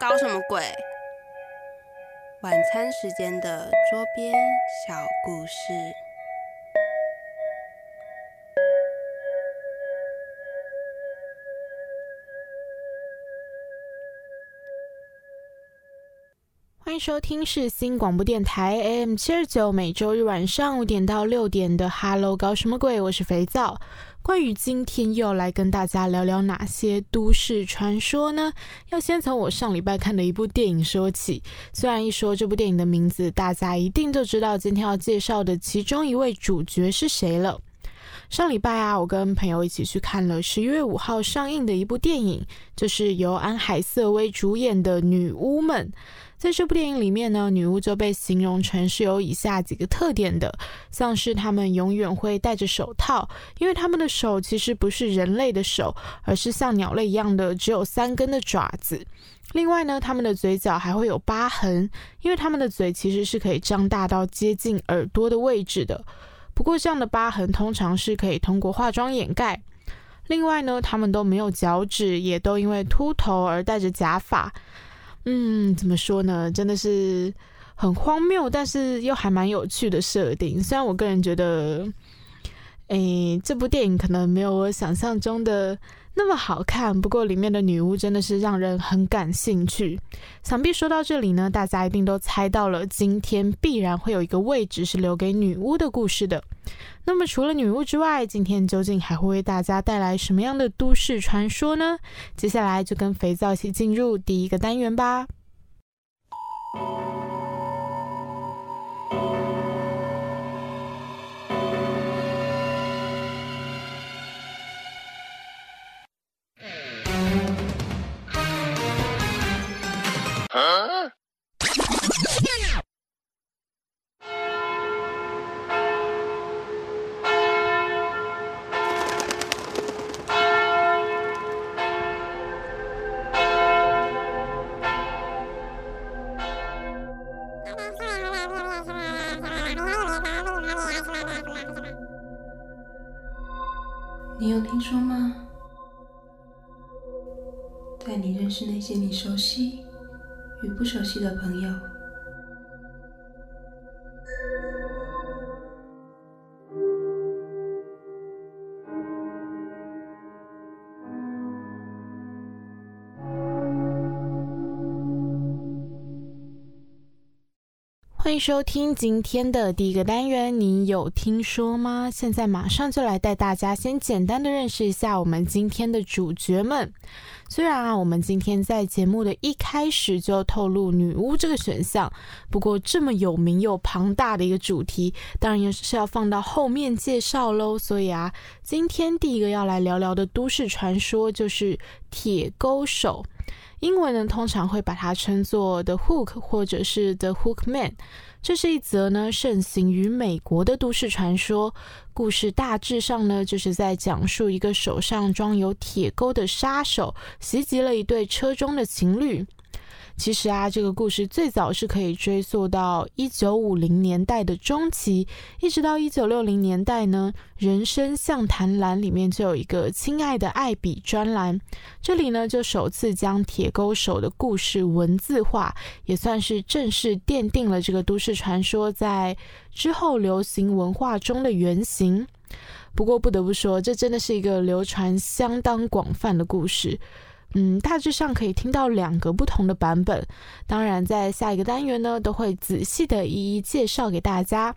搞什么鬼？晚餐时间的桌边小故事。欢迎收听是新广播电台 AM 七二九，每周日晚上五点到六点的 Hello，搞什么鬼？我是肥皂。关于今天又要来跟大家聊聊哪些都市传说呢？要先从我上礼拜看的一部电影说起。虽然一说这部电影的名字，大家一定就知道今天要介绍的其中一位主角是谁了。上礼拜啊，我跟朋友一起去看了十一月五号上映的一部电影，就是由安海瑟薇主演的《女巫们》。在这部电影里面呢，女巫就被形容成是有以下几个特点的，像是她们永远会戴着手套，因为她们的手其实不是人类的手，而是像鸟类一样的只有三根的爪子。另外呢，她们的嘴角还会有疤痕，因为她们的嘴其实是可以张大到接近耳朵的位置的。不过这样的疤痕通常是可以通过化妆掩盖。另外呢，她们都没有脚趾，也都因为秃头而戴着假发。嗯，怎么说呢？真的是很荒谬，但是又还蛮有趣的设定。虽然我个人觉得，诶，这部电影可能没有我想象中的那么好看，不过里面的女巫真的是让人很感兴趣。想必说到这里呢，大家一定都猜到了，今天必然会有一个位置是留给女巫的故事的。那么除了女巫之外，今天究竟还会为大家带来什么样的都市传说呢？接下来就跟肥皂一起进入第一个单元吧。你有听说吗？在你认识那些你熟悉与不熟悉的朋友。欢迎收听今天的第一个单元，你有听说吗？现在马上就来带大家先简单的认识一下我们今天的主角们。虽然啊，我们今天在节目的一开始就透露女巫这个选项，不过这么有名又庞大的一个主题，当然也是要放到后面介绍喽。所以啊，今天第一个要来聊聊的都市传说就是铁钩手。英文呢，通常会把它称作 The Hook 或者是 The Hook Man。这是一则呢盛行于美国的都市传说。故事大致上呢，就是在讲述一个手上装有铁钩的杀手袭击了一对车中的情侣。其实啊，这个故事最早是可以追溯到一九五零年代的中期，一直到一九六零年代呢。人生像谈栏里面就有一个“亲爱的艾比”专栏，这里呢就首次将铁钩手的故事文字化，也算是正式奠定了这个都市传说在之后流行文化中的原型。不过不得不说，这真的是一个流传相当广泛的故事。嗯，大致上可以听到两个不同的版本。当然，在下一个单元呢，都会仔细的一一介绍给大家。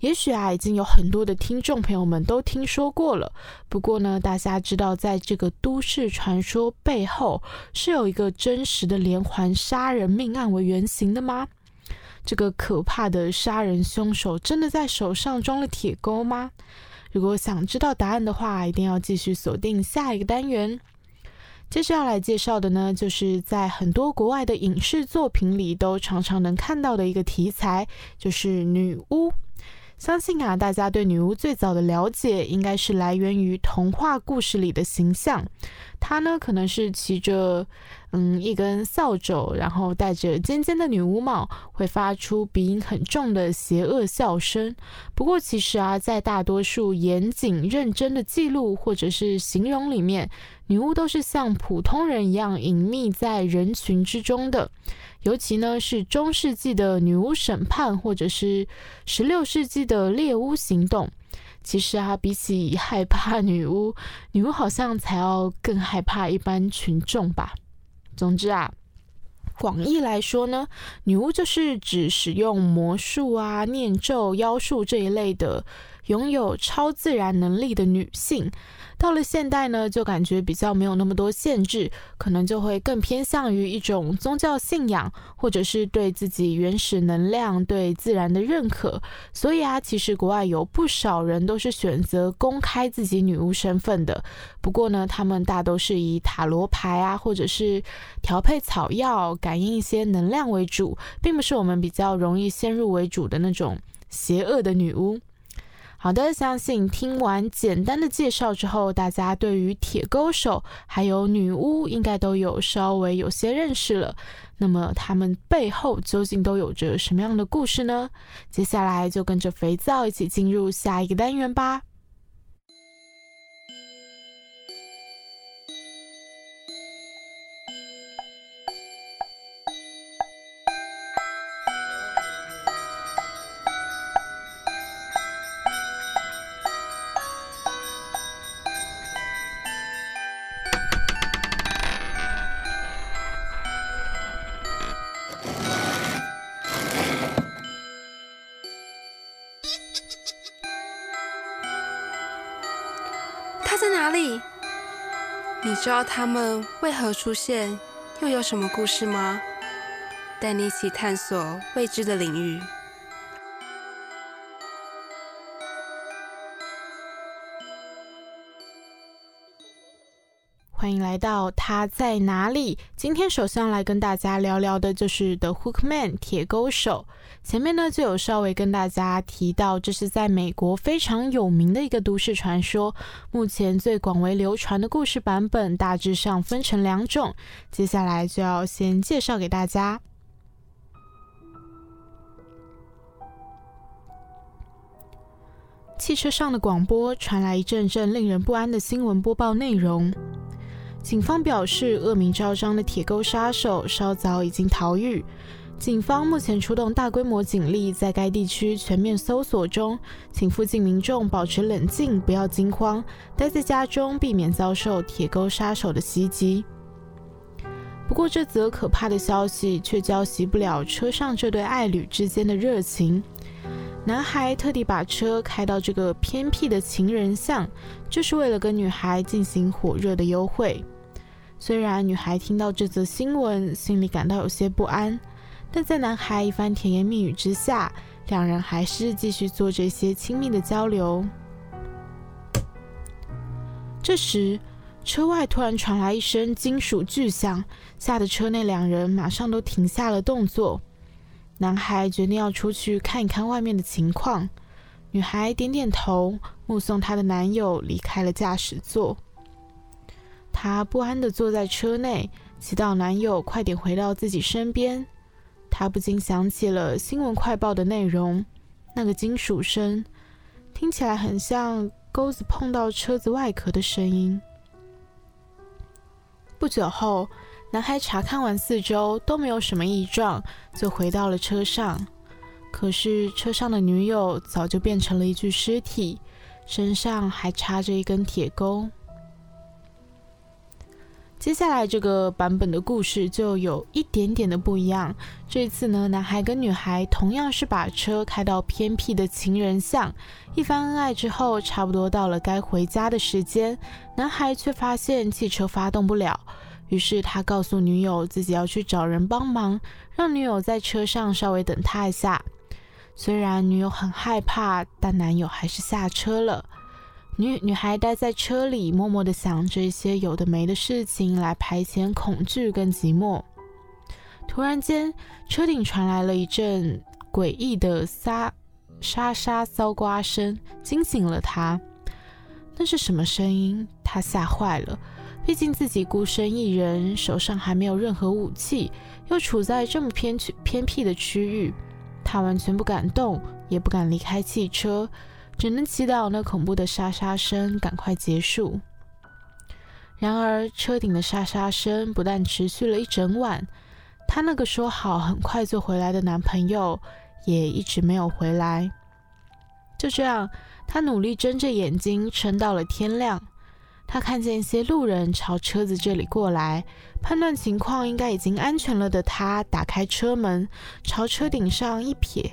也许啊，已经有很多的听众朋友们都听说过了。不过呢，大家知道，在这个都市传说背后，是有一个真实的连环杀人命案为原型的吗？这个可怕的杀人凶手真的在手上装了铁钩吗？如果想知道答案的话，一定要继续锁定下一个单元。接下来介绍的呢，就是在很多国外的影视作品里都常常能看到的一个题材，就是女巫。相信啊，大家对女巫最早的了解，应该是来源于童话故事里的形象。她呢，可能是骑着嗯，一根扫帚，然后戴着尖尖的女巫帽，会发出鼻音很重的邪恶笑声。不过，其实啊，在大多数严谨认真的记录或者是形容里面，女巫都是像普通人一样隐秘在人群之中的。尤其呢，是中世纪的女巫审判，或者是十六世纪的猎巫行动。其实啊，比起 害怕女巫，女巫好像才要更害怕一般群众吧。总之啊，广义来说呢，女巫就是指使用魔术啊、念咒、妖术这一类的，拥有超自然能力的女性。到了现代呢，就感觉比较没有那么多限制，可能就会更偏向于一种宗教信仰，或者是对自己原始能量、对自然的认可。所以啊，其实国外有不少人都是选择公开自己女巫身份的。不过呢，他们大都是以塔罗牌啊，或者是调配草药、感应一些能量为主，并不是我们比较容易先入为主的那种邪恶的女巫。好的，相信听完简单的介绍之后，大家对于铁钩手还有女巫应该都有稍微有些认识了。那么他们背后究竟都有着什么样的故事呢？接下来就跟着肥皂一起进入下一个单元吧。知道他们为何出现，又有什么故事吗？带你一起探索未知的领域。欢迎来到他在哪里？今天首先要来跟大家聊聊的就是 The Hookman 铁钩手。前面呢就有稍微跟大家提到，这是在美国非常有名的一个都市传说。目前最广为流传的故事版本大致上分成两种，接下来就要先介绍给大家。汽车上的广播传来一阵阵令人不安的新闻播报内容。警方表示，恶名昭彰的铁钩杀手稍早已经逃狱。警方目前出动大规模警力，在该地区全面搜索中，请附近民众保持冷静，不要惊慌，待在家中，避免遭受铁钩杀手的袭击。不过，这则可怕的消息却浇熄不了车上这对爱侣之间的热情。男孩特地把车开到这个偏僻的情人巷，就是为了跟女孩进行火热的幽会。虽然女孩听到这则新闻，心里感到有些不安，但在男孩一番甜言蜜语之下，两人还是继续做这些亲密的交流。这时，车外突然传来一声金属巨响，吓得车内两人马上都停下了动作。男孩决定要出去看一看外面的情况，女孩点点头，目送她的男友离开了驾驶座。她不安地坐在车内，祈祷男友快点回到自己身边。她不禁想起了新闻快报的内容，那个金属声听起来很像钩子碰到车子外壳的声音。不久后。男孩查看完四周都没有什么异状，就回到了车上。可是车上的女友早就变成了一具尸体，身上还插着一根铁钩。接下来这个版本的故事就有一点点的不一样。这次呢，男孩跟女孩同样是把车开到偏僻的情人巷，一番恩爱之后，差不多到了该回家的时间，男孩却发现汽车发动不了。于是他告诉女友自己要去找人帮忙，让女友在车上稍微等他一下。虽然女友很害怕，但男友还是下车了。女女孩待在车里，默默地想着一些有的没的事情来排遣恐惧跟寂寞。突然间，车顶传来了一阵诡异的沙沙沙骚刮声，惊醒了他。那是什么声音？他吓坏了。毕竟自己孤身一人，手上还没有任何武器，又处在这么偏区偏僻的区域，他完全不敢动，也不敢离开汽车，只能祈祷那恐怖的沙沙声赶快结束。然而，车顶的沙沙声不但持续了一整晚，她那个说好很快就回来的男朋友也一直没有回来。就这样，她努力睁着眼睛撑到了天亮。她看见一些路人朝车子这里过来，判断情况应该已经安全了的她，打开车门，朝车顶上一瞥，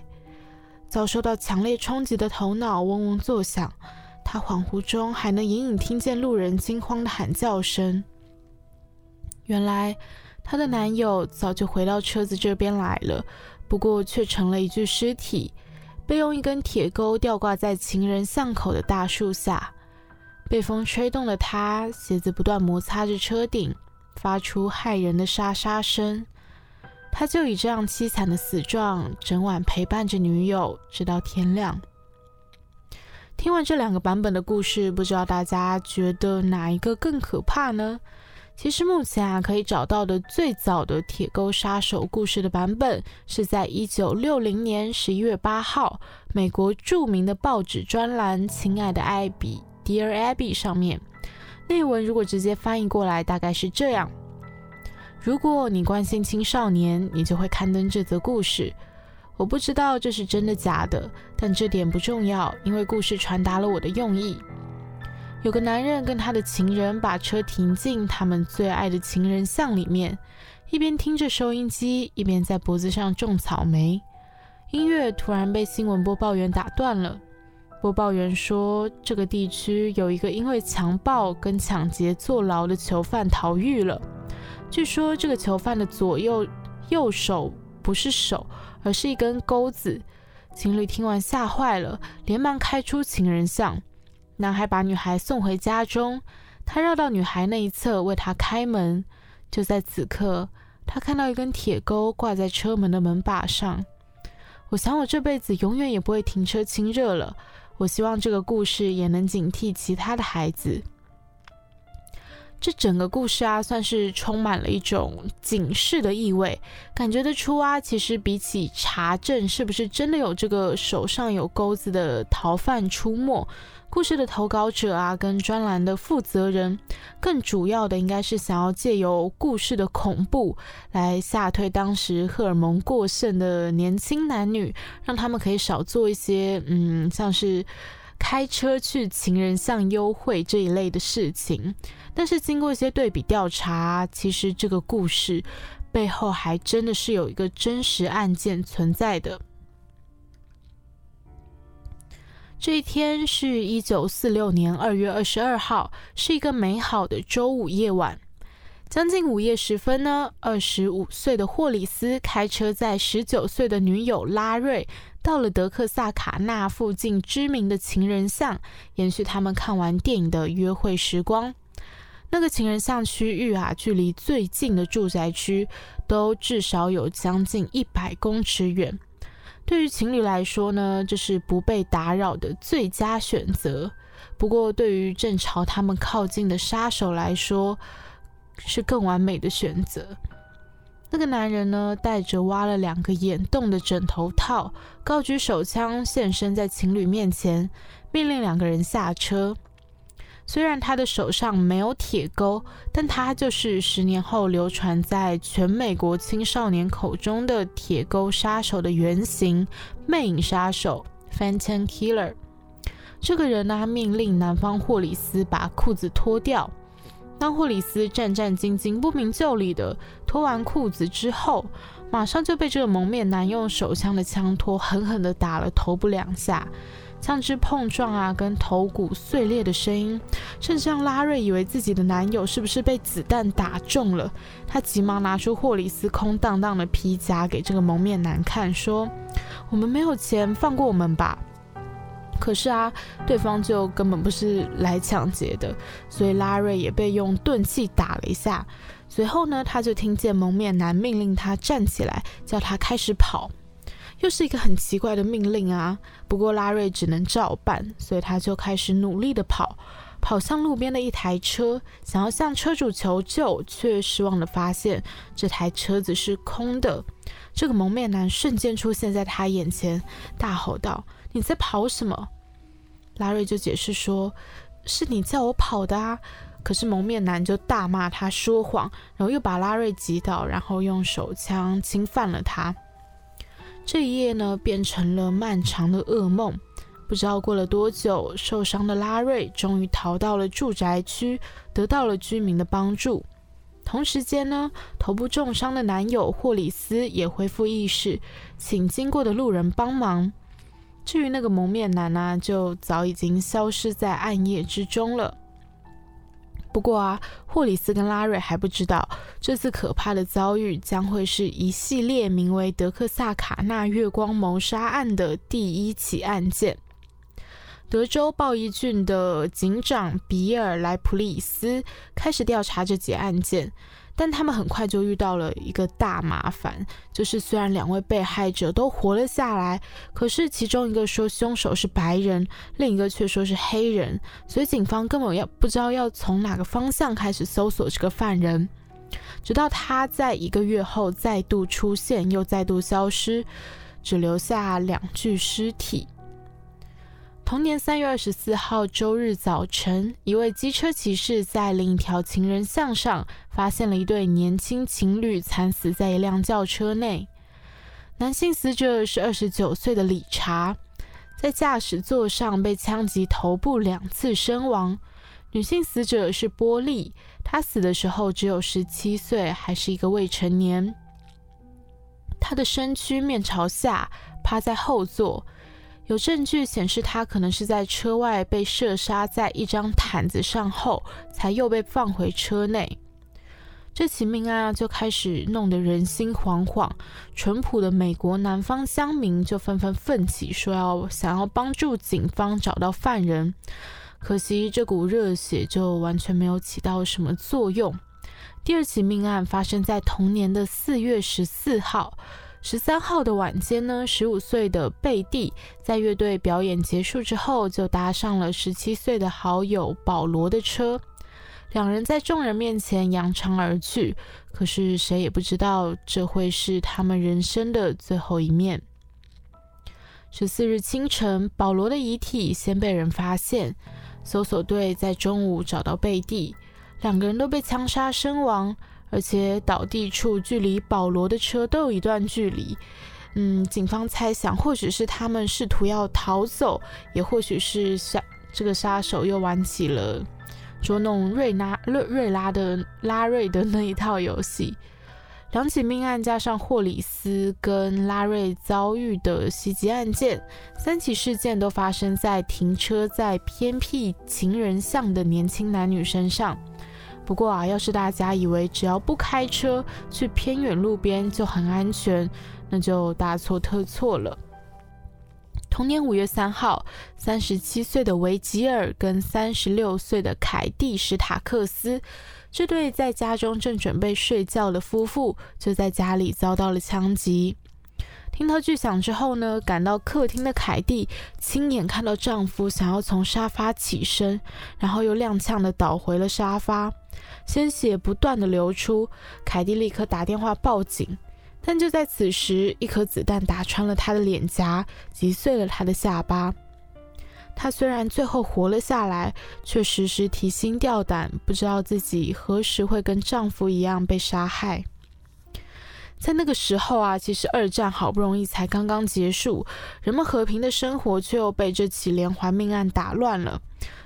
遭受到强烈冲击的头脑嗡嗡作响。她恍惚中还能隐隐听见路人惊慌的喊叫声。原来，她的男友早就回到车子这边来了，不过却成了一具尸体，被用一根铁钩吊挂在情人巷口的大树下。被风吹动的他，鞋子不断摩擦着车顶，发出骇人的沙沙声。他就以这样凄惨的死状，整晚陪伴着女友，直到天亮。听完这两个版本的故事，不知道大家觉得哪一个更可怕呢？其实目前啊，可以找到的最早的铁钩杀手故事的版本，是在一九六零年十一月八号，美国著名的报纸专栏《亲爱的艾比》（Dear Abby） 上面。内文如果直接翻译过来，大概是这样：如果你关心青少年，你就会刊登这则故事。我不知道这是真的假的，但这点不重要，因为故事传达了我的用意。有个男人跟他的情人把车停进他们最爱的情人巷里面，一边听着收音机，一边在脖子上种草莓。音乐突然被新闻播报员打断了。播报员说，这个地区有一个因为强暴跟抢劫坐牢的囚犯逃狱了。据说这个囚犯的左右右手不是手。而是一根钩子。情侣听完吓坏了，连忙开出情人巷。男孩把女孩送回家中，他绕到女孩那一侧为她开门。就在此刻，他看到一根铁钩挂在车门的门把上。我想我这辈子永远也不会停车亲热了。我希望这个故事也能警惕其他的孩子。这整个故事啊，算是充满了一种警示的意味，感觉得出啊，其实比起查证是不是真的有这个手上有钩子的逃犯出没，故事的投稿者啊，跟专栏的负责人，更主要的应该是想要借由故事的恐怖来吓退当时荷尔蒙过剩的年轻男女，让他们可以少做一些嗯，像是。开车去情人巷幽会这一类的事情，但是经过一些对比调查，其实这个故事背后还真的是有一个真实案件存在的。这一天是一九四六年二月二十二号，是一个美好的周五夜晚。将近午夜时分呢，二十五岁的霍里斯开车载十九岁的女友拉瑞。到了德克萨卡纳附近知名的情人巷，延续他们看完电影的约会时光。那个情人巷区域啊，距离最近的住宅区都至少有将近一百公尺远。对于情侣来说呢，这是不被打扰的最佳选择。不过，对于正朝他们靠近的杀手来说，是更完美的选择。那个男人呢，戴着挖了两个眼洞的枕头套，高举手枪现身在情侣面前，命令两个人下车。虽然他的手上没有铁钩，但他就是十年后流传在全美国青少年口中的铁钩杀手的原型——魅影杀手 （Phantom Killer）。这个人呢，命令男方霍里斯把裤子脱掉。当霍里斯战战兢兢、不明就里的脱完裤子之后，马上就被这个蒙面男用手枪的枪托狠狠地打了头部两下，枪支碰撞啊，跟头骨碎裂的声音，甚至让拉瑞以为自己的男友是不是被子弹打中了。他急忙拿出霍里斯空荡荡的皮夹给这个蒙面男看，说：“我们没有钱，放过我们吧。”可是啊，对方就根本不是来抢劫的，所以拉瑞也被用钝器打了一下。随后呢，他就听见蒙面男命令他站起来，叫他开始跑，又是一个很奇怪的命令啊。不过拉瑞只能照办，所以他就开始努力的跑，跑向路边的一台车，想要向车主求救，却失望的发现这台车子是空的。这个蒙面男瞬间出现在他眼前，大吼道：“你在跑什么？”拉瑞就解释说：“是你叫我跑的啊！”可是蒙面男就大骂他说谎，然后又把拉瑞击倒，然后用手枪侵犯了他。这一夜呢，变成了漫长的噩梦。不知道过了多久，受伤的拉瑞终于逃到了住宅区，得到了居民的帮助。同时间呢，头部重伤的男友霍里斯也恢复意识，请经过的路人帮忙。至于那个蒙面男呢，就早已经消失在暗夜之中了。不过啊，霍里斯跟拉瑞还不知道，这次可怕的遭遇将会是一系列名为德克萨卡纳月光谋杀案的第一起案件。德州鲍伊郡的警长比尔莱普里斯开始调查这起案件，但他们很快就遇到了一个大麻烦，就是虽然两位被害者都活了下来，可是其中一个说凶手是白人，另一个却说是黑人，所以警方根本要不知道要从哪个方向开始搜索这个犯人，直到他在一个月后再度出现，又再度消失，只留下两具尸体。同年三月二十四号周日早晨，一位机车骑士在另一条情人巷上发现了一对年轻情侣惨死在一辆轿车内。男性死者是二十九岁的理查，在驾驶座上被枪击头部两次身亡。女性死者是波利，她死的时候只有十七岁，还是一个未成年。她的身躯面朝下，趴在后座。有证据显示，他可能是在车外被射杀在一张毯子上后，才又被放回车内。这起命案就开始弄得人心惶惶，淳朴的美国南方乡民就纷纷奋起，说要想要帮助警方找到犯人。可惜这股热血就完全没有起到什么作用。第二起命案发生在同年的四月十四号。十三号的晚间呢，十五岁的贝蒂在乐队表演结束之后，就搭上了十七岁的好友保罗的车，两人在众人面前扬长而去。可是谁也不知道这会是他们人生的最后一面。十四日清晨，保罗的遗体先被人发现，搜索队在中午找到贝蒂，两个人都被枪杀身亡。而且倒地处距离保罗的车都有一段距离，嗯，警方猜想或许是他们试图要逃走，也或许是杀这个杀手又玩起了捉弄瑞拉瑞瑞拉的拉瑞的那一套游戏。两起命案加上霍里斯跟拉瑞遭遇的袭击案件，三起事件都发生在停车在偏僻情人巷的年轻男女身上。不过啊，要是大家以为只要不开车去偏远路边就很安全，那就大错特错了。同年五月三号，三十七岁的维吉尔跟三十六岁的凯蒂史塔克斯这对在家中正准备睡觉的夫妇，就在家里遭到了枪击。听到巨响之后呢，赶到客厅的凯蒂亲眼看到丈夫想要从沙发起身，然后又踉跄的倒回了沙发，鲜血不断的流出。凯蒂立刻打电话报警，但就在此时，一颗子弹打穿了她的脸颊，击碎了她的下巴。她虽然最后活了下来，却时时提心吊胆，不知道自己何时会跟丈夫一样被杀害。在那个时候啊，其实二战好不容易才刚刚结束，人们和平的生活却又被这起连环命案打乱了。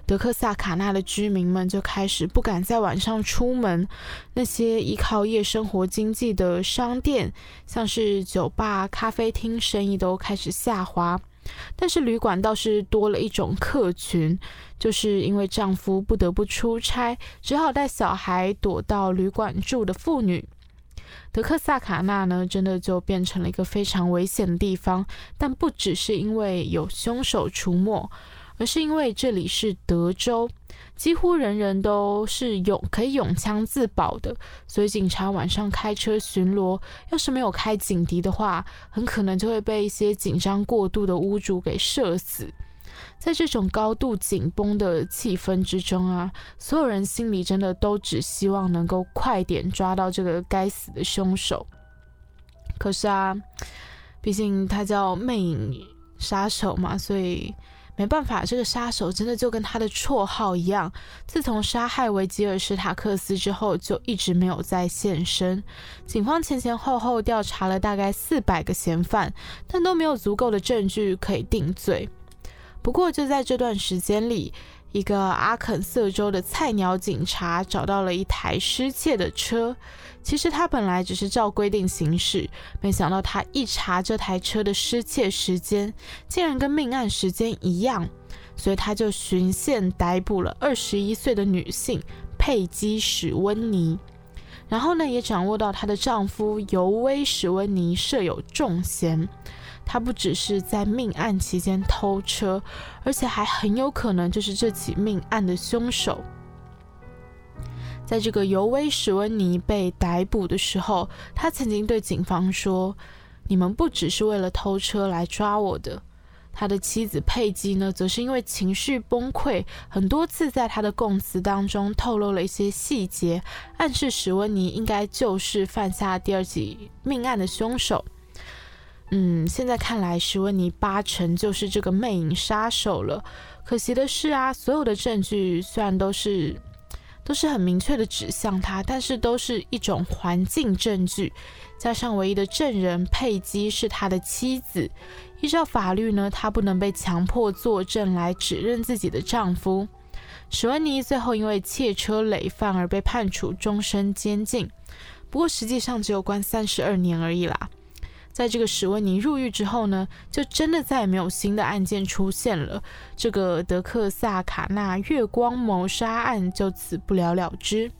德克萨卡纳的居民们就开始不敢在晚上出门，那些依靠夜生活经济的商店，像是酒吧、咖啡厅，生意都开始下滑。但是旅馆倒是多了一种客群，就是因为丈夫不得不出差，只好带小孩躲到旅馆住的妇女。德克萨卡纳呢，真的就变成了一个非常危险的地方。但不只是因为有凶手出没，而是因为这里是德州，几乎人人都是有可以用枪自保的。所以警察晚上开车巡逻，要是没有开警笛的话，很可能就会被一些紧张过度的屋主给射死。在这种高度紧绷的气氛之中啊，所有人心里真的都只希望能够快点抓到这个该死的凶手。可是啊，毕竟他叫魅影杀手嘛，所以。没办法，这个杀手真的就跟他的绰号一样。自从杀害维吉尔史塔克斯之后，就一直没有再现身。警方前前后后调查了大概四百个嫌犯，但都没有足够的证据可以定罪。不过就在这段时间里，一个阿肯色州的菜鸟警察找到了一台失窃的车。其实他本来只是照规定行事，没想到他一查这台车的失窃时间，竟然跟命案时间一样，所以他就循线逮捕了二十一岁的女性佩姬史温妮，然后呢，也掌握到她的丈夫尤威史温妮设有重嫌，他不只是在命案期间偷车，而且还很有可能就是这起命案的凶手。在这个尤威史温尼被逮捕的时候，他曾经对警方说：“你们不只是为了偷车来抓我的。”他的妻子佩姬呢，则是因为情绪崩溃，很多次在他的供词当中透露了一些细节，暗示史温尼应该就是犯下第二起命案的凶手。嗯，现在看来，史温尼八成就是这个魅影杀手了。可惜的是啊，所有的证据虽然都是。都是很明确的指向他，但是都是一种环境证据，加上唯一的证人佩姬是他的妻子，依照法律呢，她不能被强迫作证来指认自己的丈夫。史温尼最后因为窃车累犯而被判处终身监禁，不过实际上只有关三十二年而已啦。在这个史温尼入狱之后呢，就真的再也没有新的案件出现了。这个德克萨卡纳月光谋杀案就此不了了之。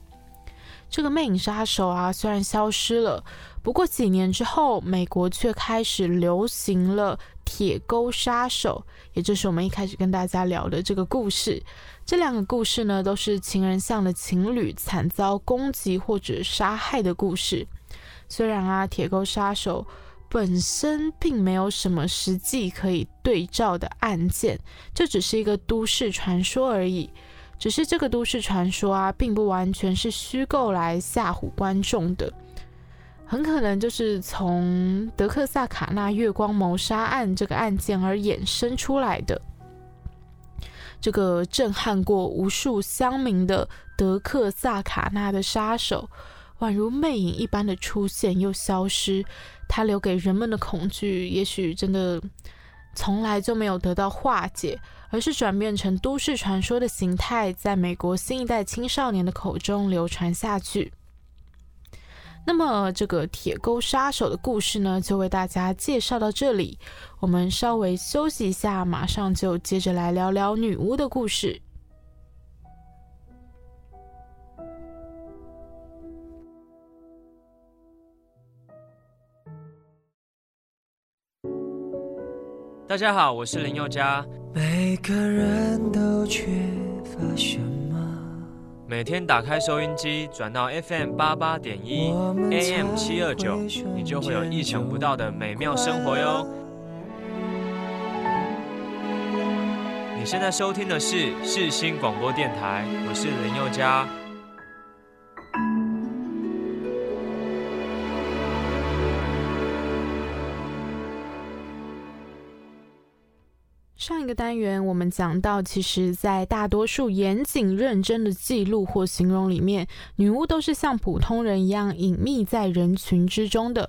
这个魅影杀手啊，虽然消失了，不过几年之后，美国却开始流行了铁钩杀手，也就是我们一开始跟大家聊的这个故事。这两个故事呢，都是情人像的情侣惨遭攻击或者杀害的故事。虽然啊，铁钩杀手。本身并没有什么实际可以对照的案件，这只是一个都市传说而已。只是这个都市传说啊，并不完全是虚构来吓唬观众的，很可能就是从德克萨卡纳月光谋杀案这个案件而衍生出来的。这个震撼过无数乡民的德克萨卡纳的杀手。宛如魅影一般的出现又消失，他留给人们的恐惧，也许真的从来就没有得到化解，而是转变成都市传说的形态，在美国新一代青少年的口中流传下去。那么，这个铁钩杀手的故事呢，就为大家介绍到这里。我们稍微休息一下，马上就接着来聊聊女巫的故事。大家好，我是林宥嘉。每个人都缺乏什么？每天打开收音机，转到 FM 八八点一，AM 七二九，你就会有意想不到的美妙生活哟。你现在收听的是世新广播电台，我是林宥嘉。上一个单元我们讲到，其实，在大多数严谨认真的记录或形容里面，女巫都是像普通人一样隐秘在人群之中的。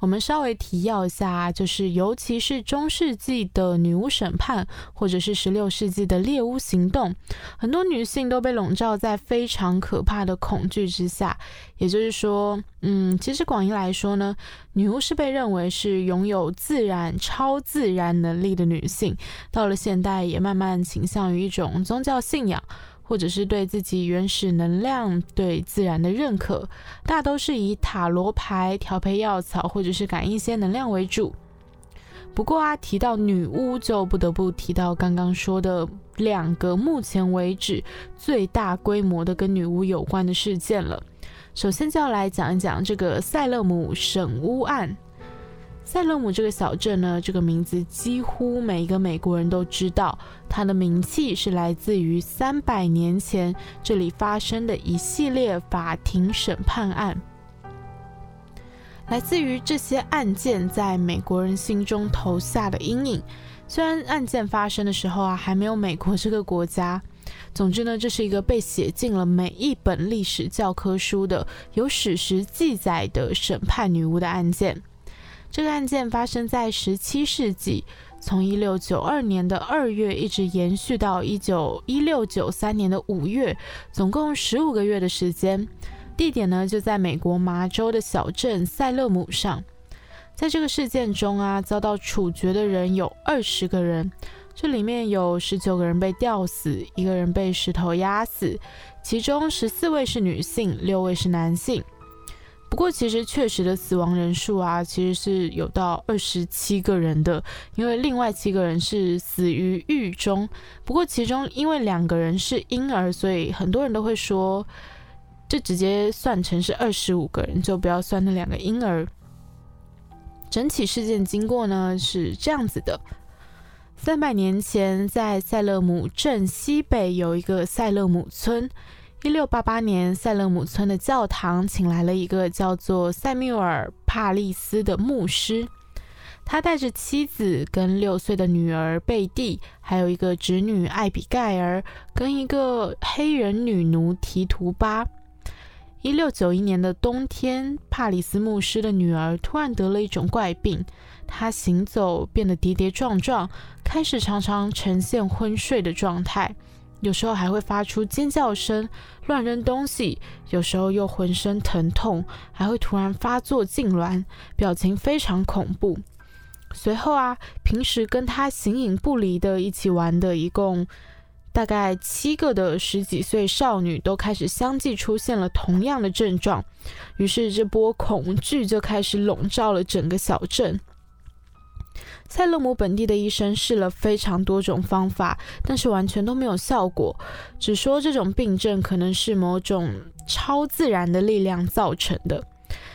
我们稍微提要一下，就是尤其是中世纪的女巫审判，或者是十六世纪的猎巫行动，很多女性都被笼罩在非常可怕的恐惧之下。也就是说，嗯，其实广义来说呢，女巫是被认为是拥有自然、超自然能力的女性。到了现代，也慢慢倾向于一种宗教信仰，或者是对自己原始能量、对自然的认可，大都是以塔罗牌、调配药草，或者是感应一些能量为主。不过啊，提到女巫，就不得不提到刚刚说的两个目前为止最大规模的跟女巫有关的事件了。首先就要来讲一讲这个塞勒姆审巫案。塞勒姆这个小镇呢，这个名字几乎每一个美国人都知道，它的名气是来自于三百年前这里发生的一系列法庭审判案。来自于这些案件在美国人心中投下的阴影。虽然案件发生的时候啊，还没有美国这个国家。总之呢，这是一个被写进了每一本历史教科书的有史实记载的审判女巫的案件。这个案件发生在十七世纪，从一六九二年的二月一直延续到一九一六九三年的五月，总共十五个月的时间。地点呢就在美国麻州的小镇塞勒姆上。在这个事件中啊，遭到处决的人有二十个人，这里面有十九个人被吊死，一个人被石头压死，其中十四位是女性，六位是男性。不过，其实确实的死亡人数啊，其实是有到二十七个人的，因为另外七个人是死于狱中。不过，其中因为两个人是婴儿，所以很多人都会说，就直接算成是二十五个人，就不要算那两个婴儿。整起事件经过呢是这样子的：三百年前，在塞勒姆镇西北有一个塞勒姆村。一六八八年，塞勒姆村的教堂请来了一个叫做塞缪尔·帕利斯的牧师，他带着妻子跟六岁的女儿贝蒂，还有一个侄女艾比盖尔，跟一个黑人女奴提图巴。一六九一年的冬天，帕里斯牧师的女儿突然得了一种怪病，她行走变得跌跌撞撞，开始常常呈现昏睡的状态。有时候还会发出尖叫声、乱扔东西，有时候又浑身疼痛，还会突然发作痉挛，表情非常恐怖。随后啊，平时跟他形影不离的一起玩的一共大概七个的十几岁少女，都开始相继出现了同样的症状，于是这波恐惧就开始笼罩了整个小镇。塞勒姆本地的医生试了非常多种方法，但是完全都没有效果，只说这种病症可能是某种超自然的力量造成的。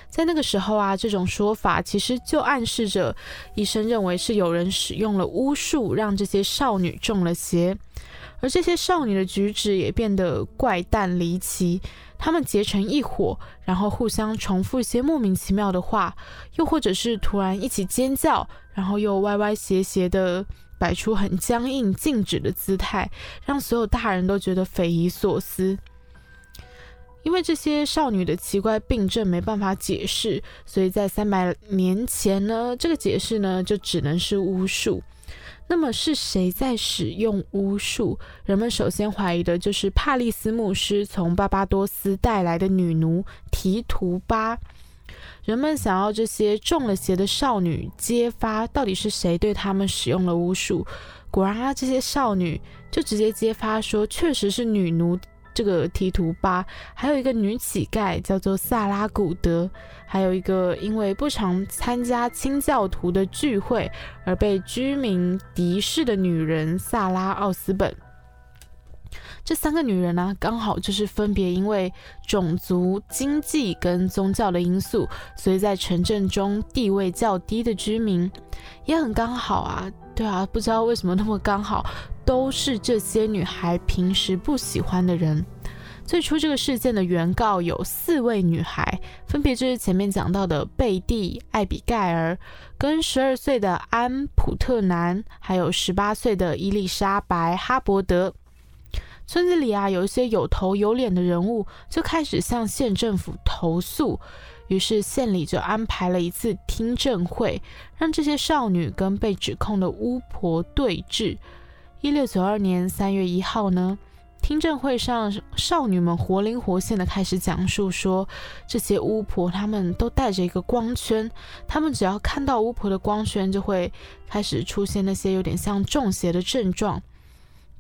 在那个时候啊，这种说法其实就暗示着医生认为是有人使用了巫术，让这些少女中了邪，而这些少女的举止也变得怪诞离奇。他们结成一伙，然后互相重复一些莫名其妙的话，又或者是突然一起尖叫，然后又歪歪斜斜的摆出很僵硬、静止的姿态，让所有大人都觉得匪夷所思。因为这些少女的奇怪病症没办法解释，所以在三百年前呢，这个解释呢就只能是巫术。那么是谁在使用巫术？人们首先怀疑的就是帕利斯牧师从巴巴多斯带来的女奴提图巴。人们想要这些中了邪的少女揭发到底是谁对他们使用了巫术。果然啊，这些少女就直接揭发说，确实是女奴。这个提图巴，还有一个女乞丐叫做萨拉古德，还有一个因为不常参加清教徒的聚会而被居民敌视的女人萨拉奥斯本。这三个女人呢，刚好就是分别因为种族、经济跟宗教的因素，所以在城镇中地位较低的居民，也很刚好啊。对啊，不知道为什么那么刚好。都是这些女孩平时不喜欢的人。最初这个事件的原告有四位女孩，分别就是前面讲到的贝蒂、艾比盖尔，跟十二岁的安普特南，还有十八岁的伊丽莎白哈伯德。村子里啊，有一些有头有脸的人物就开始向县政府投诉，于是县里就安排了一次听证会，让这些少女跟被指控的巫婆对峙。一六九二年三月一号呢，听证会上，少女们活灵活现的开始讲述说，这些巫婆她们都带着一个光圈，她们只要看到巫婆的光圈，就会开始出现那些有点像中邪的症状。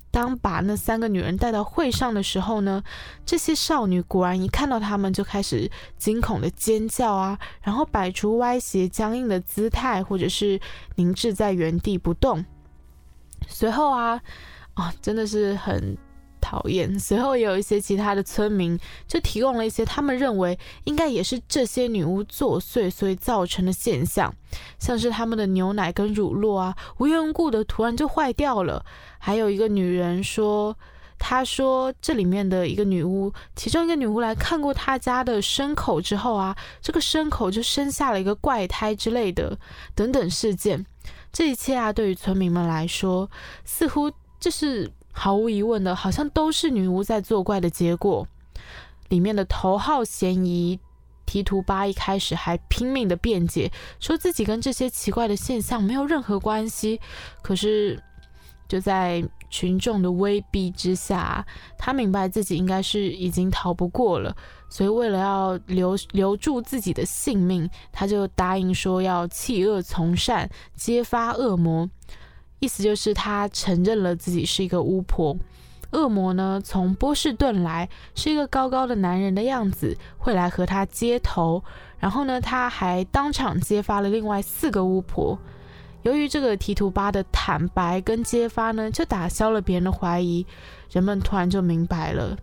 当把那三个女人带到会上的时候呢，这些少女果然一看到她们就开始惊恐的尖叫啊，然后摆出歪斜僵硬的姿态，或者是凝滞在原地不动。随后啊，啊，真的是很讨厌。随后也有一些其他的村民就提供了一些他们认为应该也是这些女巫作祟所以造成的现象，像是他们的牛奶跟乳酪啊，无缘无故的突然就坏掉了。还有一个女人说，她说这里面的一个女巫，其中一个女巫来看过她家的牲口之后啊，这个牲口就生下了一个怪胎之类的等等事件。这一切啊，对于村民们来说，似乎这是毫无疑问的，好像都是女巫在作怪的结果。里面的头号嫌疑提图巴一开始还拼命的辩解，说自己跟这些奇怪的现象没有任何关系。可是就在群众的威逼之下，他明白自己应该是已经逃不过了。所以，为了要留留住自己的性命，他就答应说要弃恶从善，揭发恶魔。意思就是他承认了自己是一个巫婆。恶魔呢，从波士顿来，是一个高高的男人的样子，会来和他接头。然后呢，他还当场揭发了另外四个巫婆。由于这个提图巴的坦白跟揭发呢，就打消了别人的怀疑，人们突然就明白了。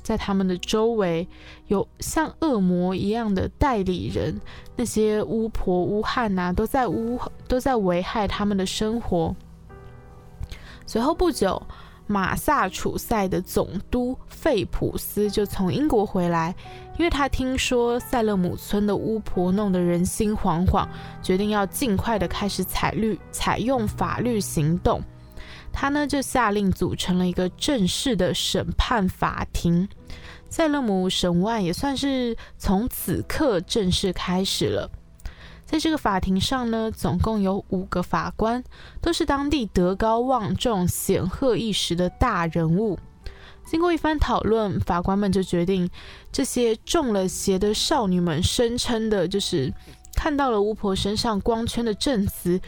在他们的周围有像恶魔一样的代理人，那些巫婆巫汉呐，都在巫都在危害他们的生活。随后不久，马萨楚塞的总督费普斯就从英国回来，因为他听说塞勒姆村的巫婆弄得人心惶惶，决定要尽快的开始采律采用法律行动。他呢就下令组成了一个正式的审判法庭，塞勒姆审案也算是从此刻正式开始了。在这个法庭上呢，总共有五个法官，都是当地德高望重、显赫一时的大人物。经过一番讨论，法官们就决定，这些中了邪的少女们声称的，就是看到了巫婆身上光圈的证词。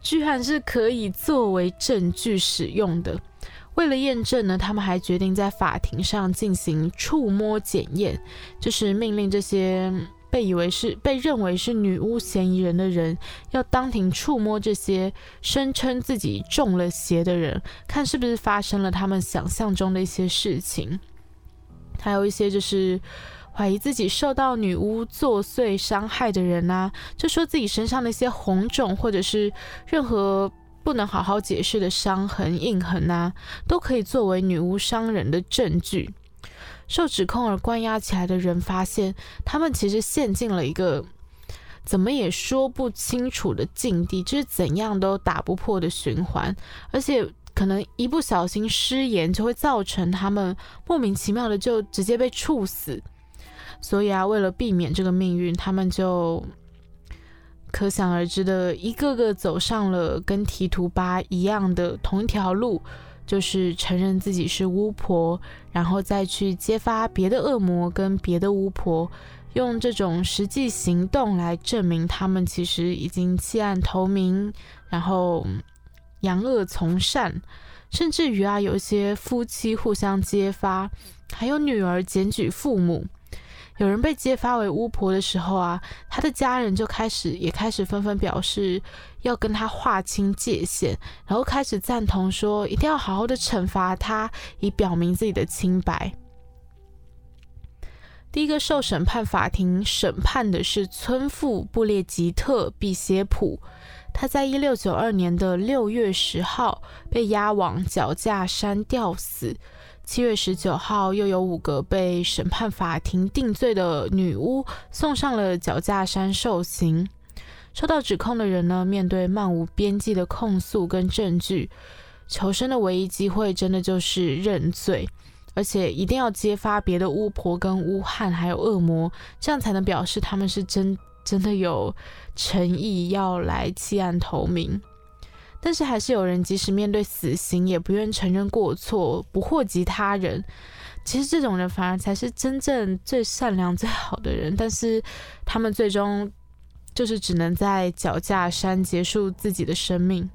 居然是可以作为证据使用的。为了验证呢，他们还决定在法庭上进行触摸检验，就是命令这些被以为是被认为是女巫嫌疑人的人，要当庭触摸这些声称自己中了邪的人，看是不是发生了他们想象中的一些事情。还有一些就是。怀疑自己受到女巫作祟伤害的人呐，就说自己身上那些红肿或者是任何不能好好解释的伤痕、印痕呐，都可以作为女巫伤人的证据。受指控而关押起来的人发现，他们其实陷进了一个怎么也说不清楚的境地，就是怎样都打不破的循环，而且可能一不小心失言，就会造成他们莫名其妙的就直接被处死。所以啊，为了避免这个命运，他们就可想而知的一个个走上了跟提图巴一样的同一条路，就是承认自己是巫婆，然后再去揭发别的恶魔跟别的巫婆，用这种实际行动来证明他们其实已经弃暗投明，然后扬恶从善，甚至于啊，有一些夫妻互相揭发，还有女儿检举父母。有人被揭发为巫婆的时候啊，他的家人就开始也开始纷纷表示要跟他划清界限，然后开始赞同说一定要好好的惩罚他，以表明自己的清白。第一个受审判法庭审判的是村妇布列吉特·毕歇普，他在一六九二年的六月十号被押往脚架山吊死。七月十九号，又有五个被审判法庭定罪的女巫送上了脚架山受刑。受到指控的人呢，面对漫无边际的控诉跟证据，求生的唯一机会真的就是认罪，而且一定要揭发别的巫婆跟巫汉还有恶魔，这样才能表示他们是真真的有诚意要来弃暗投明。但是还是有人，即使面对死刑，也不愿承认过错，不祸及他人。其实这种人反而才是真正最善良、最好的人。但是他们最终就是只能在脚架山结束自己的生命。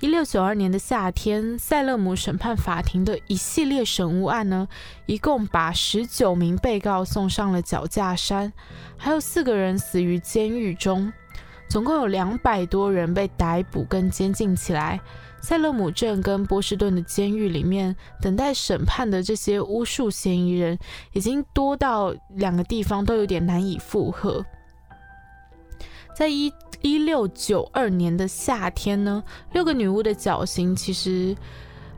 一六九二年的夏天，塞勒姆审判法庭的一系列审案呢，一共把十九名被告送上了脚架山，还有四个人死于监狱中。总共有两百多人被逮捕跟监禁起来。塞勒姆镇跟波士顿的监狱里面，等待审判的这些巫术嫌疑人，已经多到两个地方都有点难以负荷。在一一六九二年的夏天呢，六个女巫的绞刑其实，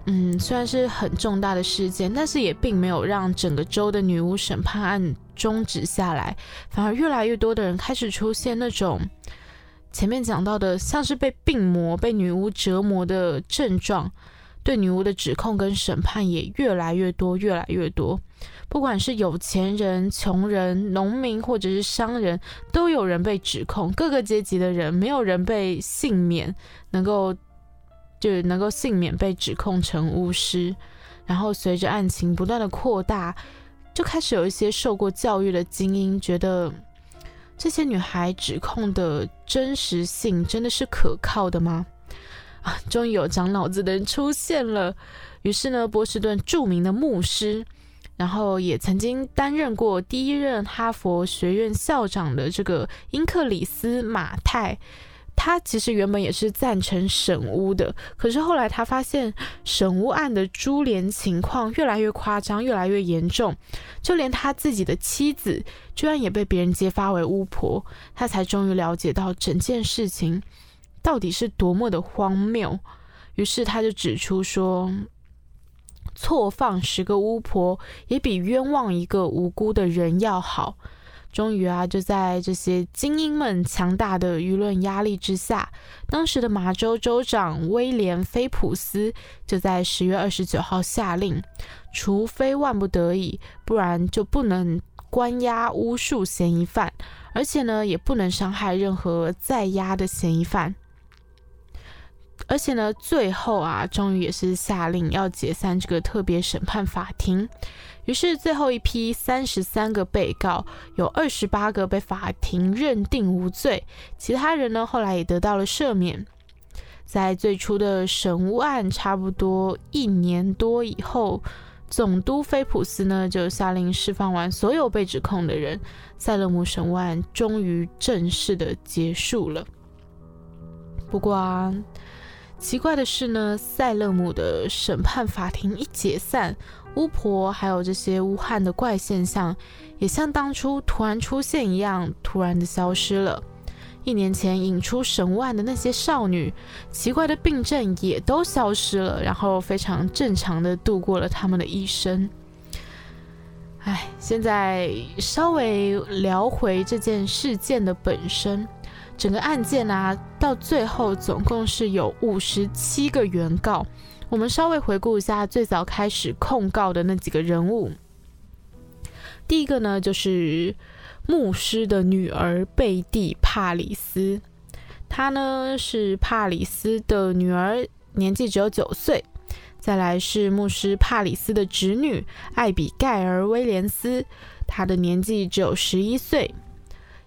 嗯，虽然是很重大的事件，但是也并没有让整个州的女巫审判案终止下来，反而越来越多的人开始出现那种。前面讲到的，像是被病魔、被女巫折磨的症状，对女巫的指控跟审判也越来越多，越来越多。不管是有钱人、穷人、农民或者是商人，都有人被指控。各个阶级的人，没有人被幸免，能够就能够幸免被指控成巫师。然后随着案情不断的扩大，就开始有一些受过教育的精英觉得。这些女孩指控的真实性真的是可靠的吗？啊，终于有长脑子的人出现了。于是呢，波士顿著名的牧师，然后也曾经担任过第一任哈佛学院校长的这个英克里斯马泰。他其实原本也是赞成审巫的，可是后来他发现审巫案的株连情况越来越夸张，越来越严重，就连他自己的妻子居然也被别人揭发为巫婆，他才终于了解到整件事情到底是多么的荒谬。于是他就指出说，错放十个巫婆也比冤枉一个无辜的人要好。终于啊，就在这些精英们强大的舆论压力之下，当时的麻州州长威廉·菲普斯就在十月二十九号下令，除非万不得已，不然就不能关押巫术嫌疑犯，而且呢，也不能伤害任何在押的嫌疑犯。而且呢，最后啊，终于也是下令要解散这个特别审判法庭。于是，最后一批三十三个被告，有二十八个被法庭认定无罪，其他人呢，后来也得到了赦免。在最初的审巫案差不多一年多以后，总督菲普斯呢就下令释放完所有被指控的人，塞勒姆审巫案终于正式的结束了。不过啊，奇怪的是呢，塞勒姆的审判法庭一解散。巫婆还有这些巫汉的怪现象，也像当初突然出现一样，突然的消失了。一年前引出神巫案的那些少女，奇怪的病症也都消失了，然后非常正常的度过了他们的一生。哎，现在稍微聊回这件事件的本身，整个案件啊，到最后总共是有五十七个原告。我们稍微回顾一下最早开始控告的那几个人物。第一个呢，就是牧师的女儿贝蒂·帕里斯，她呢是帕里斯的女儿，年纪只有九岁。再来是牧师帕里斯的侄女艾比盖尔·威廉斯，她的年纪只有十一岁。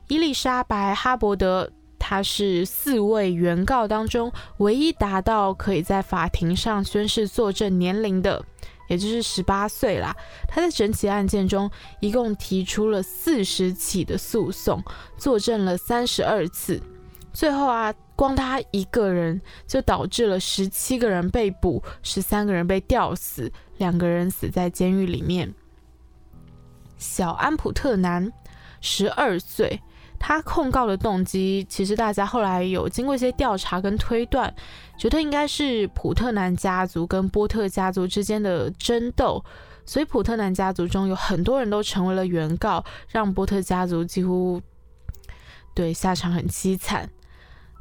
伊丽莎白·哈伯德。他是四位原告当中唯一达到可以在法庭上宣誓作证年龄的，也就是十八岁啦。他在整起案件中一共提出了四十起的诉讼，作证了三十二次。最后啊，光他一个人就导致了十七个人被捕，十三个人被吊死，两个人死在监狱里面。小安普特南，十二岁。他控告的动机，其实大家后来有经过一些调查跟推断，觉得应该是普特南家族跟波特家族之间的争斗，所以普特南家族中有很多人都成为了原告，让波特家族几乎对下场很凄惨。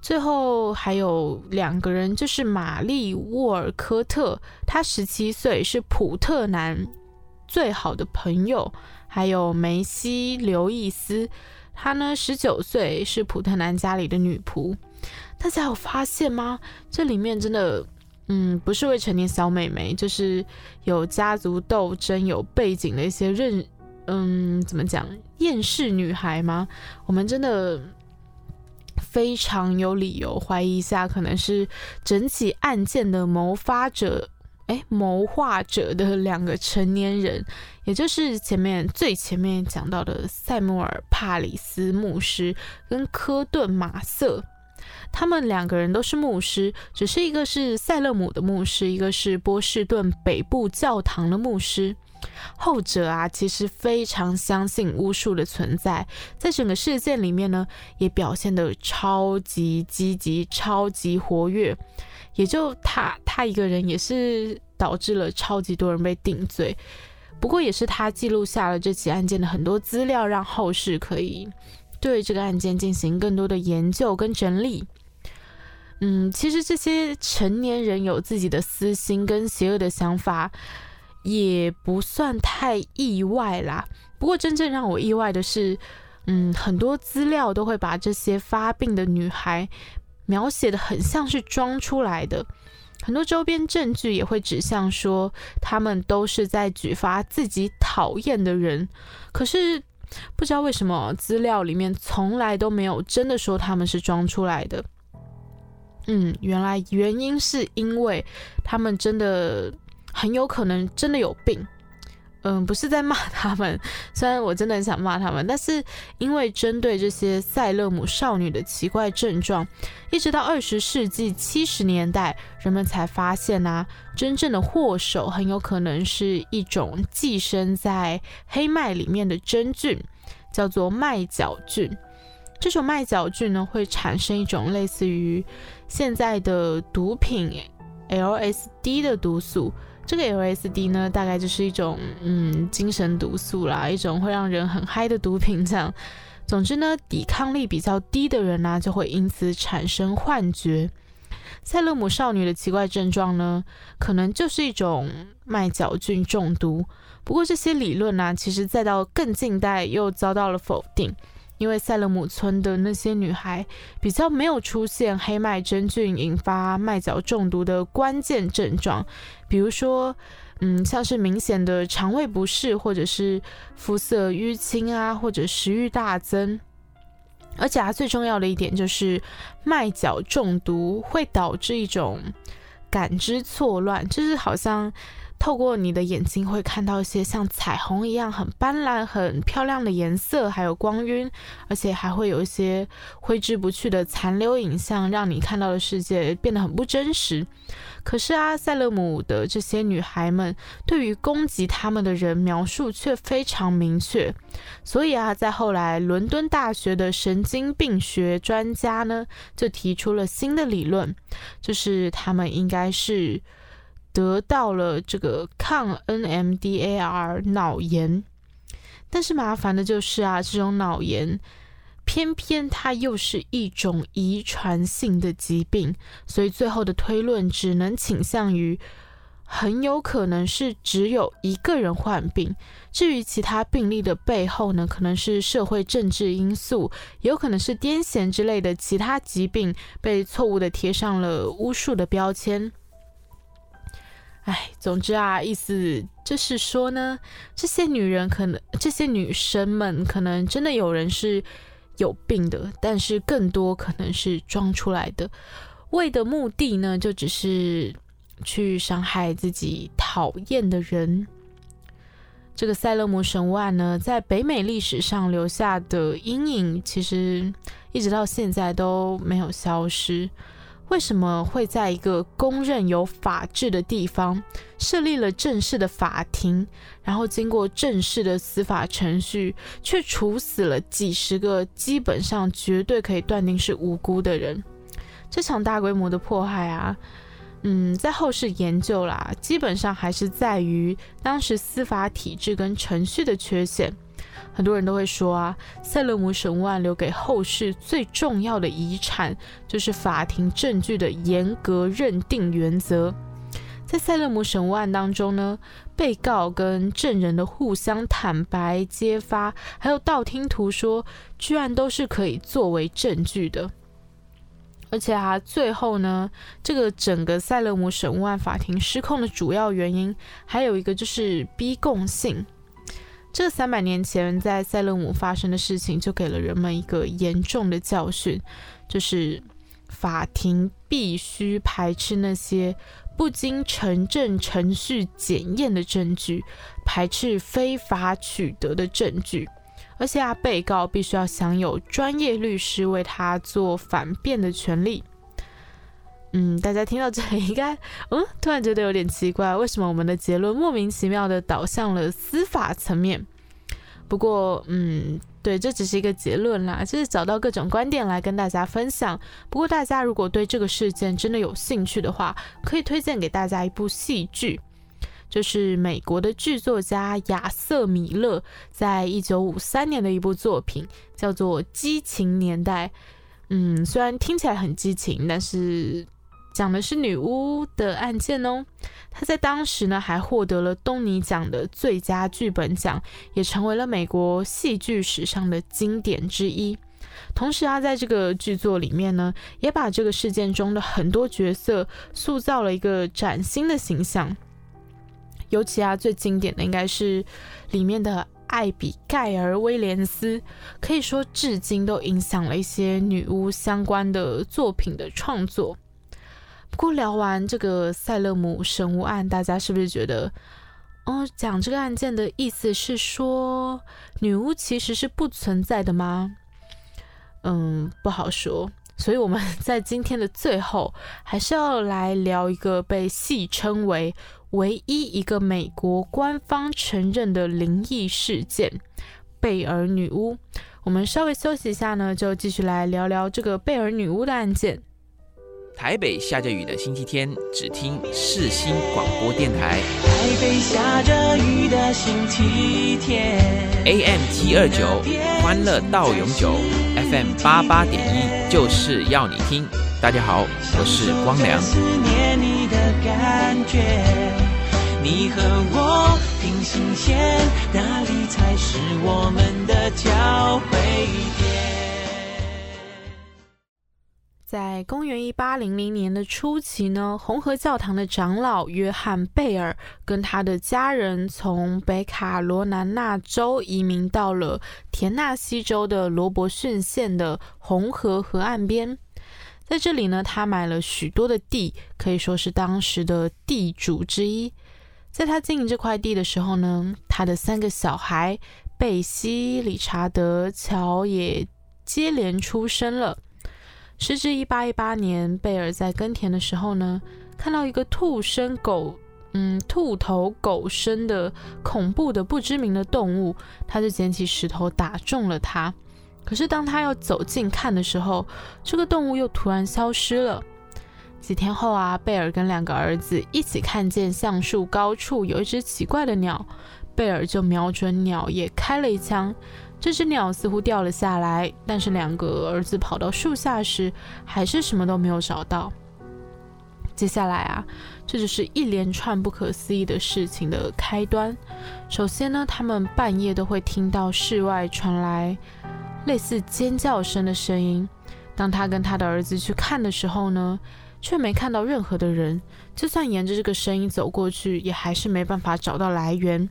最后还有两个人，就是玛丽沃尔科特，他十七岁，是普特南最好的朋友，还有梅西刘易斯。她呢，十九岁，是普特南家里的女仆。大家有发现吗？这里面真的，嗯，不是未成年小美眉，就是有家族斗争、有背景的一些认，嗯，怎么讲，厌世女孩吗？我们真的非常有理由怀疑一下，可能是整起案件的谋发者。哎，谋划者的两个成年人，也就是前面最前面讲到的塞穆尔·帕里斯牧师跟科顿·马瑟。他们两个人都是牧师，只是一个是塞勒姆的牧师，一个是波士顿北部教堂的牧师。后者啊，其实非常相信巫术的存在，在整个事件里面呢，也表现得超级积极、超级活跃。也就他他一个人，也是导致了超级多人被定罪。不过，也是他记录下了这起案件的很多资料，让后世可以对这个案件进行更多的研究跟整理。嗯，其实这些成年人有自己的私心跟邪恶的想法。也不算太意外啦。不过真正让我意外的是，嗯，很多资料都会把这些发病的女孩描写的很像是装出来的，很多周边证据也会指向说他们都是在举发自己讨厌的人。可是不知道为什么资料里面从来都没有真的说他们是装出来的。嗯，原来原因是因为他们真的。很有可能真的有病，嗯，不是在骂他们，虽然我真的很想骂他们，但是因为针对这些塞勒姆少女的奇怪症状，一直到二十世纪七十年代，人们才发现啊，真正的祸首很有可能是一种寄生在黑麦里面的真菌，叫做麦角菌。这种麦角菌呢，会产生一种类似于现在的毒品 LSD 的毒素。这个 LSD 呢，大概就是一种嗯精神毒素啦，一种会让人很嗨的毒品。这样，总之呢，抵抗力比较低的人呢，就会因此产生幻觉。塞勒姆少女的奇怪症状呢，可能就是一种麦角菌中毒。不过这些理论呢，其实再到更近代又遭到了否定。因为塞勒姆村的那些女孩比较没有出现黑麦真菌引发麦角中毒的关键症状，比如说，嗯，像是明显的肠胃不适，或者是肤色淤青啊，或者食欲大增。而且啊，最重要的一点就是麦角中毒会导致一种感知错乱，就是好像。透过你的眼睛会看到一些像彩虹一样很斑斓、很漂亮的颜色，还有光晕，而且还会有一些挥之不去的残留影像，让你看到的世界变得很不真实。可是啊，塞勒姆的这些女孩们对于攻击他们的人描述却非常明确，所以啊，在后来伦敦大学的神经病学专家呢，就提出了新的理论，就是他们应该是。得到了这个抗 NMDAR 脑炎，但是麻烦的就是啊，这种脑炎偏偏它又是一种遗传性的疾病，所以最后的推论只能倾向于很有可能是只有一个人患病。至于其他病例的背后呢，可能是社会政治因素，有可能是癫痫之类的其他疾病被错误的贴上了巫术的标签。哎，总之啊，意思就是说呢，这些女人可能，这些女生们可能真的有人是有病的，但是更多可能是装出来的，为的目的呢，就只是去伤害自己讨厌的人。这个塞勒姆神案呢，在北美历史上留下的阴影，其实一直到现在都没有消失。为什么会在一个公认有法治的地方设立了正式的法庭，然后经过正式的司法程序，却处死了几十个基本上绝对可以断定是无辜的人？这场大规模的迫害啊，嗯，在后世研究啦，基本上还是在于当时司法体制跟程序的缺陷。很多人都会说啊，塞勒姆神案留给后世最重要的遗产就是法庭证据的严格认定原则。在塞勒姆神案当中呢，被告跟证人的互相坦白揭发，还有道听途说，居然都是可以作为证据的。而且啊，最后呢，这个整个塞勒姆神案法庭失控的主要原因，还有一个就是逼供性。这三百年前在塞勒姆发生的事情，就给了人们一个严重的教训，就是法庭必须排斥那些不经城镇程序检验的证据，排斥非法取得的证据。而且啊，被告必须要享有专业律师为他做反辩的权利。嗯，大家听到这里应该，嗯，突然觉得有点奇怪，为什么我们的结论莫名其妙的导向了司法层面？不过，嗯，对，这只是一个结论啦，就是找到各种观点来跟大家分享。不过，大家如果对这个事件真的有兴趣的话，可以推荐给大家一部戏剧，就是美国的剧作家亚瑟·米勒在一九五三年的一部作品，叫做《激情年代》。嗯，虽然听起来很激情，但是。讲的是女巫的案件哦，他在当时呢还获得了东尼奖的最佳剧本奖，也成为了美国戏剧史上的经典之一。同时啊，在这个剧作里面呢，也把这个事件中的很多角色塑造了一个崭新的形象。尤其啊，最经典的应该是里面的艾比盖尔·威廉斯，可以说至今都影响了一些女巫相关的作品的创作。不过聊完这个塞勒姆神巫案，大家是不是觉得，哦，讲这个案件的意思是说女巫其实是不存在的吗？嗯，不好说。所以我们在今天的最后，还是要来聊一个被戏称为唯一一个美国官方承认的灵异事件——贝尔女巫。我们稍微休息一下呢，就继续来聊聊这个贝尔女巫的案件。台北下着雨的星期天，只听世新广播电台。台北下着雨的星期天，AM 七二九，欢乐到永久；FM 八八点一，就是要你听。大家好，我是光良。思念你的感觉，你和我平行线，哪里才是我们的交汇点？在公元一八零零年的初期呢，红河教堂的长老约翰贝尔跟他的家人从北卡罗来纳州移民到了田纳西州的罗伯逊县的红河河岸边，在这里呢，他买了许多的地，可以说是当时的地主之一。在他经营这块地的时候呢，他的三个小孩贝西、理查德、乔也接连出生了。时至一八一八年，贝尔在耕田的时候呢，看到一个兔身狗，嗯，兔头狗身的恐怖的不知名的动物，他就捡起石头打中了它。可是当他要走近看的时候，这个动物又突然消失了。几天后啊，贝尔跟两个儿子一起看见橡树高处有一只奇怪的鸟，贝尔就瞄准鸟也开了一枪。这只鸟似乎掉了下来，但是两个儿子跑到树下时，还是什么都没有找到。接下来啊，这就是一连串不可思议的事情的开端。首先呢，他们半夜都会听到室外传来类似尖叫声的声音。当他跟他的儿子去看的时候呢，却没看到任何的人。就算沿着这个声音走过去，也还是没办法找到来源。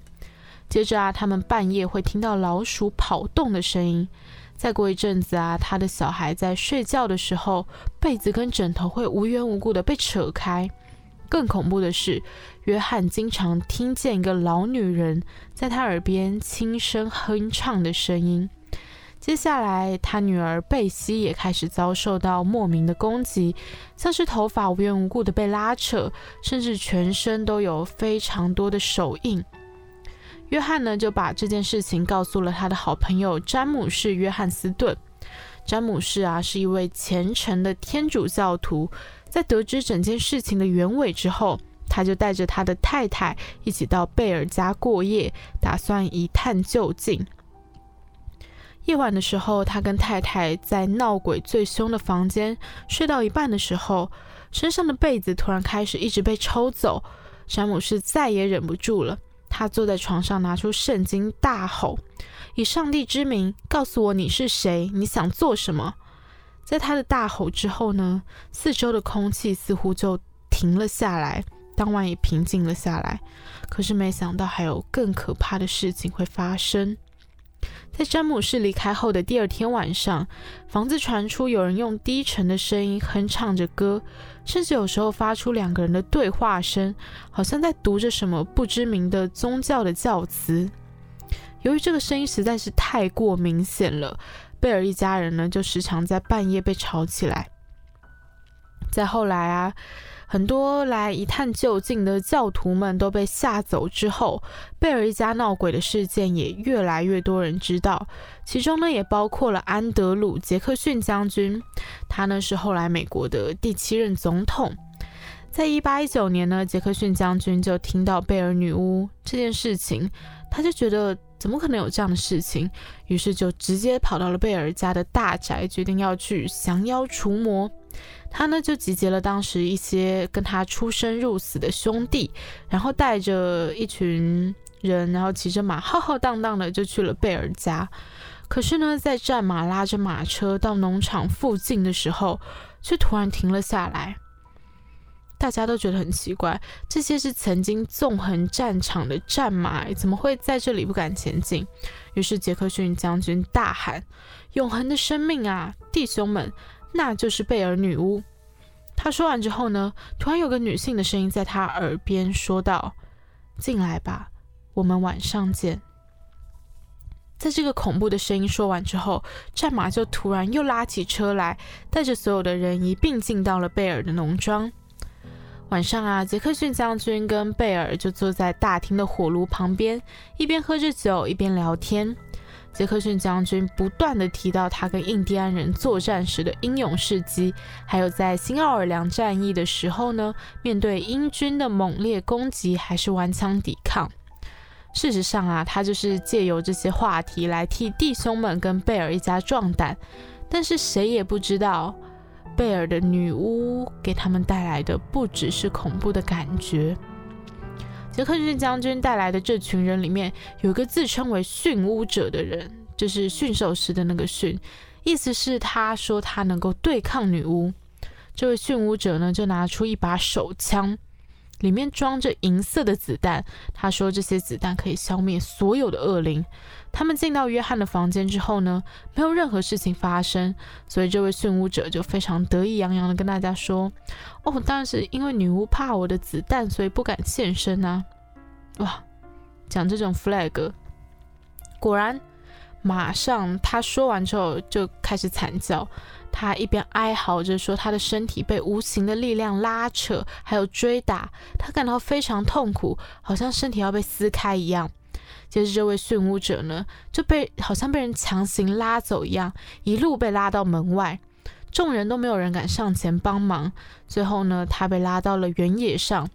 接着啊，他们半夜会听到老鼠跑动的声音。再过一阵子啊，他的小孩在睡觉的时候，被子跟枕头会无缘无故的被扯开。更恐怖的是，约翰经常听见一个老女人在他耳边轻声哼唱的声音。接下来，他女儿贝西也开始遭受到莫名的攻击，像是头发无缘无故的被拉扯，甚至全身都有非常多的手印。约翰呢就把这件事情告诉了他的好朋友詹姆士·约翰斯顿。詹姆士啊是一位虔诚的天主教徒，在得知整件事情的原委之后，他就带着他的太太一起到贝尔家过夜，打算一探究竟。夜晚的时候，他跟太太在闹鬼最凶的房间睡到一半的时候，身上的被子突然开始一直被抽走，詹姆士再也忍不住了。他坐在床上，拿出圣经，大吼：“以上帝之名，告诉我你是谁？你想做什么？”在他的大吼之后呢，四周的空气似乎就停了下来，当晚也平静了下来。可是没想到，还有更可怕的事情会发生。在詹姆士离开后的第二天晚上，房子传出有人用低沉的声音哼唱着歌，甚至有时候发出两个人的对话声，好像在读着什么不知名的宗教的教词。由于这个声音实在是太过明显了，贝尔一家人呢就时常在半夜被吵起来。再后来啊，很多来一探究竟的教徒们都被吓走之后，贝尔一家闹鬼的事件也越来越多人知道，其中呢也包括了安德鲁·杰克逊将军，他呢是后来美国的第七任总统。在一八一九年呢，杰克逊将军就听到贝尔女巫这件事情，他就觉得怎么可能有这样的事情，于是就直接跑到了贝尔家的大宅，决定要去降妖除魔。他呢就集结了当时一些跟他出生入死的兄弟，然后带着一群人，然后骑着马浩浩荡荡的就去了贝尔家。可是呢，在战马拉着马车到农场附近的时候，却突然停了下来。大家都觉得很奇怪，这些是曾经纵横战场的战马，怎么会在这里不敢前进？于是杰克逊将军大喊：“永恒的生命啊，弟兄们，那就是贝尔女巫！”他说完之后呢，突然有个女性的声音在他耳边说道：“进来吧，我们晚上见。”在这个恐怖的声音说完之后，战马就突然又拉起车来，带着所有的人一并进到了贝尔的农庄。晚上啊，杰克逊将军跟贝尔就坐在大厅的火炉旁边，一边喝着酒，一边聊天。杰克逊将军不断的提到他跟印第安人作战时的英勇事迹，还有在新奥尔良战役的时候呢，面对英军的猛烈攻击，还是顽强抵抗。事实上啊，他就是借由这些话题来替弟兄们跟贝尔一家壮胆。但是谁也不知道。贝尔的女巫给他们带来的不只是恐怖的感觉。杰克逊将军带来的这群人里面，有一个自称为驯巫者的人，就是驯兽师的那个驯，意思是他说他能够对抗女巫。这位驯巫者呢，就拿出一把手枪。里面装着银色的子弹，他说这些子弹可以消灭所有的恶灵。他们进到约翰的房间之后呢，没有任何事情发生，所以这位驯巫者就非常得意洋洋的跟大家说：“哦，当然是因为女巫怕我的子弹，所以不敢现身啊！”哇，讲这种 flag，果然，马上他说完之后就开始惨叫。他一边哀嚎着说，他的身体被无形的力量拉扯，还有追打，他感到非常痛苦，好像身体要被撕开一样。接着，这位驯巫者呢，就被好像被人强行拉走一样，一路被拉到门外，众人都没有人敢上前帮忙。最后呢，他被拉到了原野上，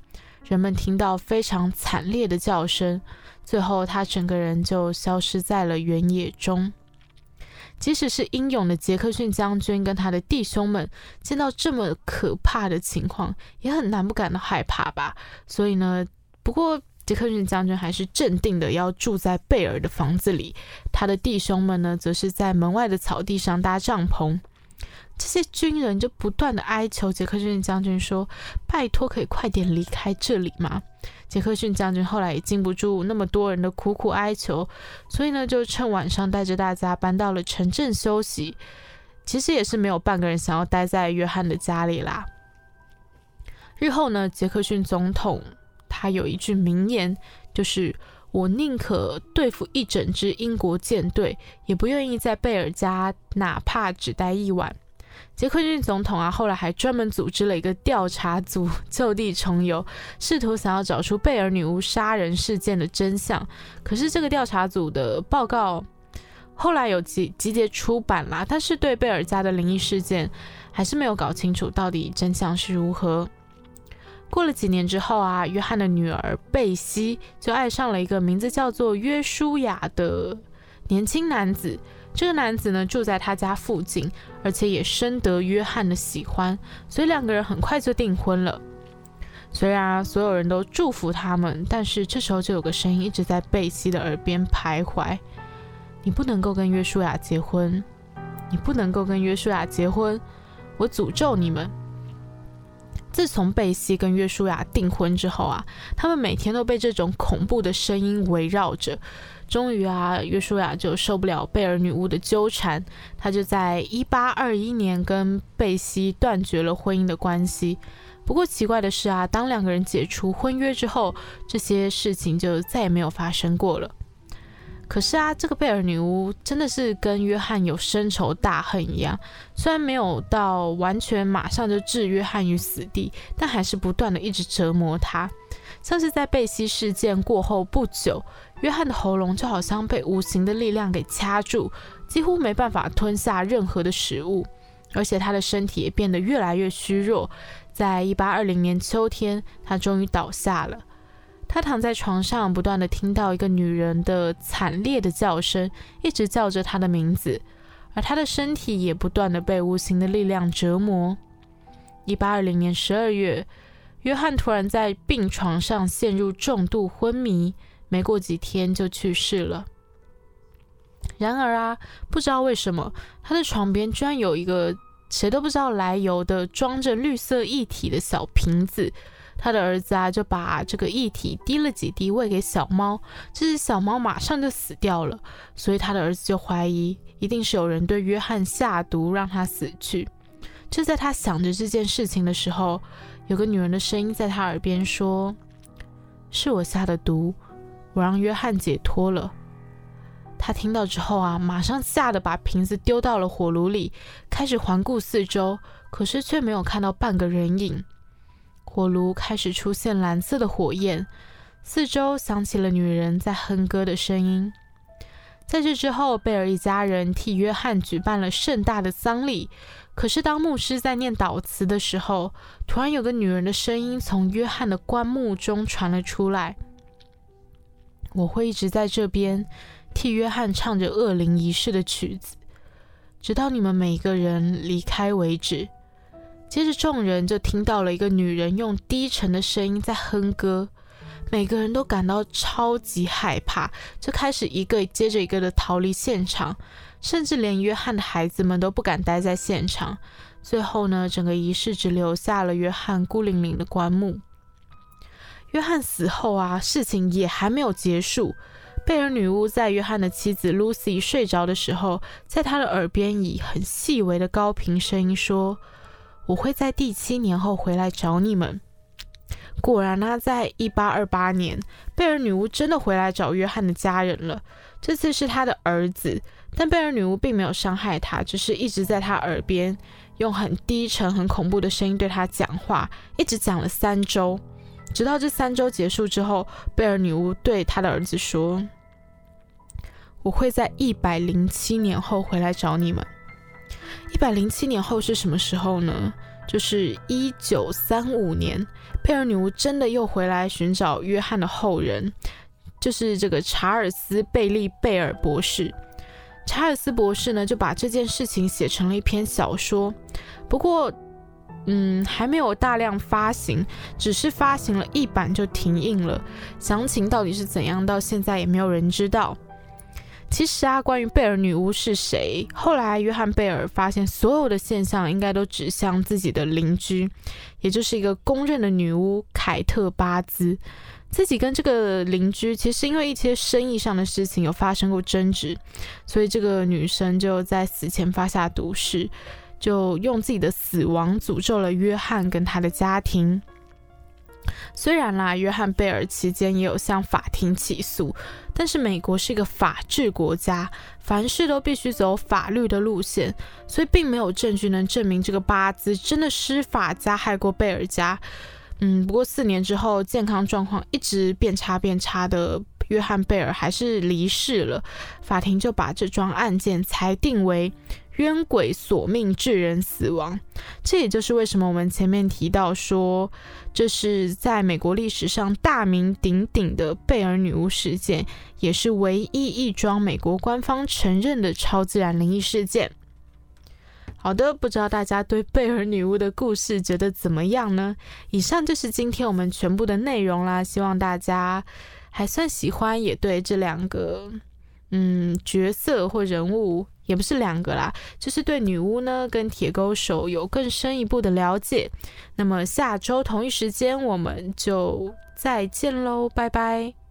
人们听到非常惨烈的叫声，最后他整个人就消失在了原野中。即使是英勇的杰克逊将军跟他的弟兄们，见到这么可怕的情况，也很难不感到害怕吧。所以呢，不过杰克逊将军还是镇定的要住在贝尔的房子里，他的弟兄们呢，则是在门外的草地上搭帐篷。这些军人就不断的哀求杰克逊将军说：“拜托，可以快点离开这里吗？”杰克逊将军后来也禁不住那么多人的苦苦哀求，所以呢，就趁晚上带着大家搬到了城镇休息。其实也是没有半个人想要待在约翰的家里啦。日后呢，杰克逊总统他有一句名言，就是“我宁可对付一整支英国舰队，也不愿意在贝尔家哪怕只待一晚。”杰克逊总统啊，后来还专门组织了一个调查组，就地重游，试图想要找出贝尔女巫杀人事件的真相。可是这个调查组的报告后来有集集结出版啦，但是对贝尔家的灵异事件还是没有搞清楚到底真相是如何。过了几年之后啊，约翰的女儿贝西就爱上了一个名字叫做约书亚的年轻男子。这个男子呢住在他家附近，而且也深得约翰的喜欢，所以两个人很快就订婚了。虽然所有人都祝福他们，但是这时候就有个声音一直在贝西的耳边徘徊：“你不能够跟约书亚结婚，你不能够跟约书亚结婚，我诅咒你们。”自从贝西跟约书亚订婚之后啊，他们每天都被这种恐怖的声音围绕着。终于啊，约书亚就受不了贝尔女巫的纠缠，他就在一八二一年跟贝西断绝了婚姻的关系。不过奇怪的是啊，当两个人解除婚约之后，这些事情就再也没有发生过了。可是啊，这个贝尔女巫真的是跟约翰有深仇大恨一样，虽然没有到完全马上就置约翰于死地，但还是不断的一直折磨他。像是在贝西事件过后不久，约翰的喉咙就好像被无形的力量给掐住，几乎没办法吞下任何的食物，而且他的身体也变得越来越虚弱。在一八二零年秋天，他终于倒下了。他躺在床上，不断的听到一个女人的惨烈的叫声，一直叫着他的名字，而他的身体也不断的被无形的力量折磨。一八二零年十二月，约翰突然在病床上陷入重度昏迷，没过几天就去世了。然而啊，不知道为什么，他的床边居然有一个谁都不知道来由的装着绿色液体的小瓶子。他的儿子啊，就把这个液体滴了几滴喂给小猫，这只小猫马上就死掉了。所以他的儿子就怀疑，一定是有人对约翰下毒，让他死去。就在他想着这件事情的时候，有个女人的声音在他耳边说：“是我下的毒，我让约翰解脱了。”他听到之后啊，马上吓得把瓶子丢到了火炉里，开始环顾四周，可是却没有看到半个人影。火炉开始出现蓝色的火焰，四周响起了女人在哼歌的声音。在这之后，贝尔一家人替约翰举办了盛大的丧礼。可是，当牧师在念祷词的时候，突然有个女人的声音从约翰的棺木中传了出来：“我会一直在这边，替约翰唱着恶灵仪式的曲子，直到你们每个人离开为止。”接着，众人就听到了一个女人用低沉的声音在哼歌，每个人都感到超级害怕，就开始一个接着一个的逃离现场，甚至连约翰的孩子们都不敢待在现场。最后呢，整个仪式只留下了约翰孤零零的棺木。约翰死后啊，事情也还没有结束。贝尔女巫在约翰的妻子 Lucy 睡着的时候，在她的耳边以很细微的高频声音说。我会在第七年后回来找你们。果然呢，在一八二八年，贝尔女巫真的回来找约翰的家人了。这次是他的儿子，但贝尔女巫并没有伤害他，只是一直在他耳边用很低沉、很恐怖的声音对他讲话，一直讲了三周。直到这三周结束之后，贝尔女巫对他的儿子说：“我会在一百零七年后回来找你们。”一百零七年后是什么时候呢？就是一九三五年，贝尔女巫真的又回来寻找约翰的后人，就是这个查尔斯·贝利·贝尔博士。查尔斯博士呢，就把这件事情写成了一篇小说，不过，嗯，还没有大量发行，只是发行了一版就停印了。详情到底是怎样，到现在也没有人知道。其实啊，关于贝尔女巫是谁，后来约翰贝尔发现所有的现象应该都指向自己的邻居，也就是一个公认的女巫凯特巴兹。自己跟这个邻居其实因为一些生意上的事情有发生过争执，所以这个女生就在死前发下毒誓，就用自己的死亡诅咒了约翰跟他的家庭。虽然啦，约翰贝尔期间也有向法庭起诉，但是美国是一个法治国家，凡事都必须走法律的路线，所以并没有证据能证明这个巴兹真的施法加害过贝尔家。嗯，不过四年之后，健康状况一直变差变差的约翰贝尔还是离世了，法庭就把这桩案件裁定为。冤鬼索命致人死亡，这也就是为什么我们前面提到说，这是在美国历史上大名鼎鼎的贝尔女巫事件，也是唯一一桩美国官方承认的超自然灵异事件。好的，不知道大家对贝尔女巫的故事觉得怎么样呢？以上就是今天我们全部的内容啦，希望大家还算喜欢，也对这两个嗯角色或人物。也不是两个啦，就是对女巫呢跟铁钩手有更深一步的了解。那么下周同一时间我们就再见喽，拜拜。